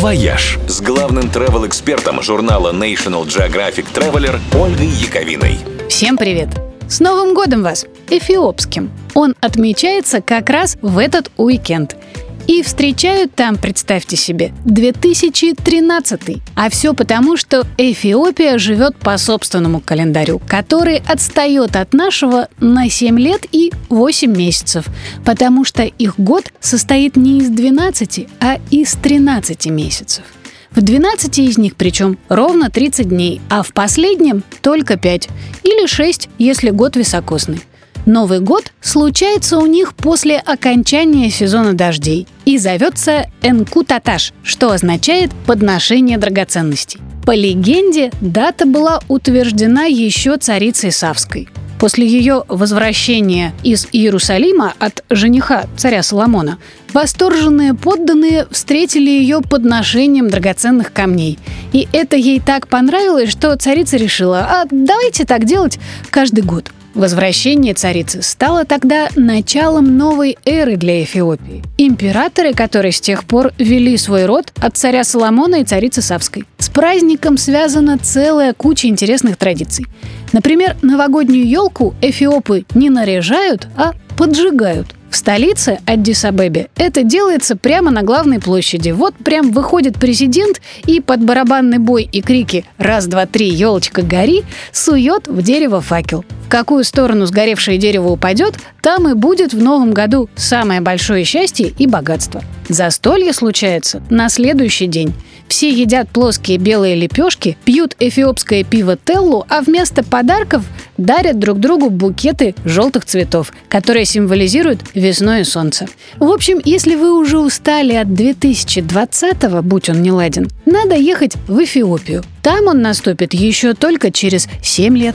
«Вояж» с главным travel-экспертом журнала National Geographic Traveler Ольгой Яковиной. Всем привет! С Новым годом вас! Эфиопским! Он отмечается как раз в этот уикенд. И встречают там, представьте себе, 2013. А все потому, что Эфиопия живет по собственному календарю, который отстает от нашего на 7 лет и 8 месяцев, потому что их год состоит не из 12, а из 13 месяцев. В 12 из них причем ровно 30 дней, а в последнем только 5 или 6, если год високосный. Новый год случается у них после окончания сезона дождей и зовется Энкутаташ, что означает «подношение драгоценностей». По легенде, дата была утверждена еще царицей Савской. После ее возвращения из Иерусалима от жениха царя Соломона, восторженные подданные встретили ее подношением драгоценных камней. И это ей так понравилось, что царица решила, а давайте так делать каждый год – Возвращение царицы стало тогда началом новой эры для Эфиопии. Императоры, которые с тех пор вели свой род от царя Соломона и царицы Савской. С праздником связана целая куча интересных традиций. Например, новогоднюю елку эфиопы не наряжают, а поджигают. В столице Аддис-Абебе это делается прямо на главной площади. Вот прям выходит президент и под барабанный бой и крики «Раз, два, три, елочка, гори!» сует в дерево факел. Какую сторону сгоревшее дерево упадет, там и будет в новом году самое большое счастье и богатство. Застолье случается на следующий день. Все едят плоские белые лепешки, пьют эфиопское пиво Теллу, а вместо подарков дарят друг другу букеты желтых цветов, которые символизируют весну и солнце. В общем, если вы уже устали от 2020-го, будь он не ладен, надо ехать в Эфиопию. Там он наступит еще только через 7 лет.